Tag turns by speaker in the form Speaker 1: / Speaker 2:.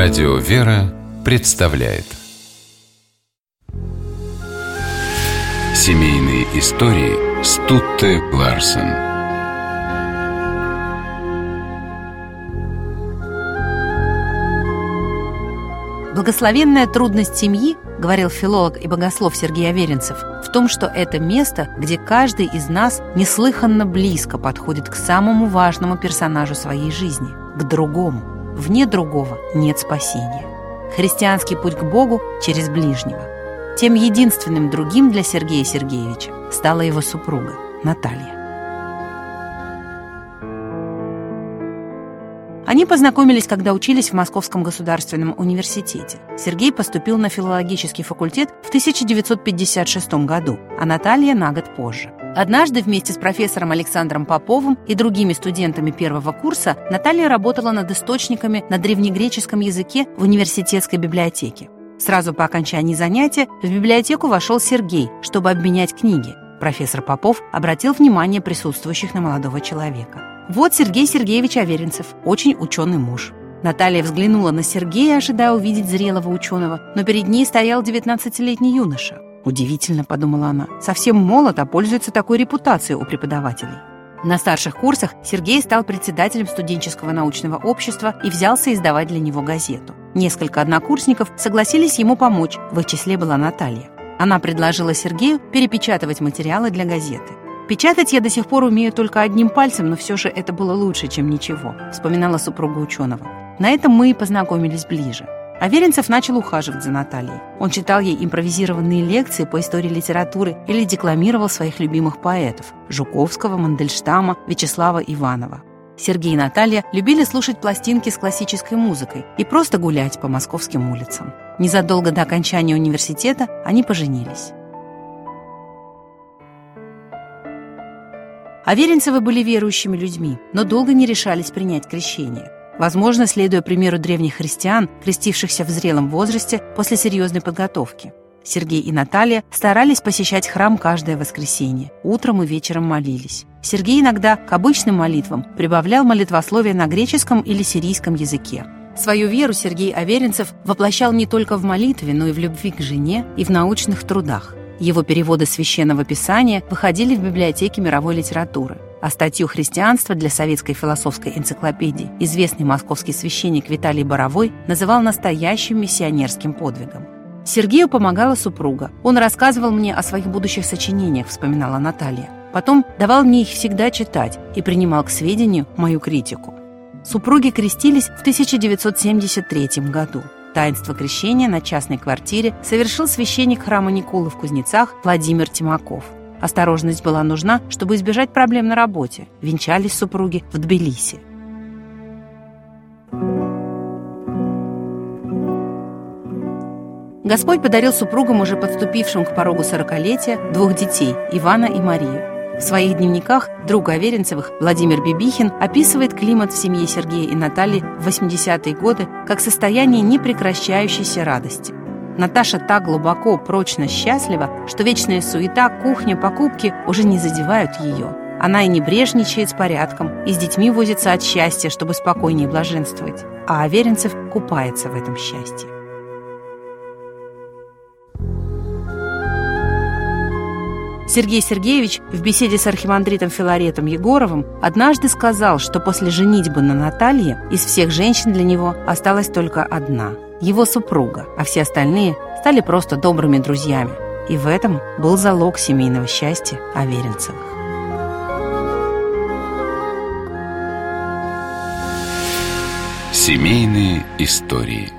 Speaker 1: Радио «Вера» представляет Семейные истории Стутте Ларсен
Speaker 2: Благословенная трудность семьи, говорил филолог и богослов Сергей Аверинцев, в том, что это место, где каждый из нас неслыханно близко подходит к самому важному персонажу своей жизни, к другому. Вне другого нет спасения. Христианский путь к Богу через ближнего. Тем единственным другим для Сергея Сергеевича стала его супруга Наталья. Они познакомились, когда учились в Московском государственном университете. Сергей поступил на филологический факультет в 1956 году, а Наталья на год позже. Однажды вместе с профессором Александром Поповым и другими студентами первого курса Наталья работала над источниками на древнегреческом языке в университетской библиотеке. Сразу по окончании занятия в библиотеку вошел Сергей, чтобы обменять книги. Профессор Попов обратил внимание присутствующих на молодого человека. Вот Сергей Сергеевич Аверинцев, очень ученый муж. Наталья взглянула на Сергея, ожидая увидеть зрелого ученого, но перед ней стоял 19-летний юноша. Удивительно, подумала она, совсем молод, а пользуется такой репутацией у преподавателей. На старших курсах Сергей стал председателем студенческого научного общества и взялся издавать для него газету. Несколько однокурсников согласились ему помочь, в их числе была Наталья. Она предложила Сергею перепечатывать материалы для газеты. Печатать я до сих пор умею только одним пальцем, но все же это было лучше, чем ничего, вспоминала супруга ученого. На этом мы и познакомились ближе. Аверинцев начал ухаживать за Натальей. Он читал ей импровизированные лекции по истории литературы или декламировал своих любимых поэтов – Жуковского, Мандельштама, Вячеслава Иванова. Сергей и Наталья любили слушать пластинки с классической музыкой и просто гулять по московским улицам. Незадолго до окончания университета они поженились. Аверинцевы были верующими людьми, но долго не решались принять крещение. Возможно, следуя примеру древних христиан, крестившихся в зрелом возрасте после серьезной подготовки. Сергей и Наталья старались посещать храм каждое воскресенье. Утром и вечером молились. Сергей иногда к обычным молитвам прибавлял молитвословие на греческом или сирийском языке. Свою веру Сергей Аверинцев воплощал не только в молитве, но и в любви к жене и в научных трудах. Его переводы священного писания выходили в библиотеке мировой литературы. А статью «Христианство» для советской философской энциклопедии известный московский священник Виталий Боровой называл настоящим миссионерским подвигом. Сергею помогала супруга. Он рассказывал мне о своих будущих сочинениях, вспоминала Наталья. Потом давал мне их всегда читать и принимал к сведению мою критику. Супруги крестились в 1973 году. Таинство крещения на частной квартире совершил священник храма Николы в Кузнецах Владимир Тимаков. Осторожность была нужна, чтобы избежать проблем на работе. Венчались супруги в Тбилиси. Господь подарил супругам, уже подступившим к порогу сорокалетия, двух детей – Ивана и Марию. В своих дневниках друг Аверинцевых Владимир Бибихин описывает климат в семье Сергея и Натальи в 80-е годы как состояние непрекращающейся радости. Наташа так глубоко, прочно счастлива, что вечная суета, кухня, покупки уже не задевают ее. Она и не брежничает с порядком, и с детьми возится от счастья, чтобы спокойнее блаженствовать. А Аверинцев купается в этом счастье. Сергей Сергеевич в беседе с архимандритом Филаретом Егоровым однажды сказал, что после женитьбы на Наталье из всех женщин для него осталась только одна – его супруга, а все остальные стали просто добрыми друзьями. И в этом был залог семейного счастья Аверинцевых.
Speaker 1: Семейные истории –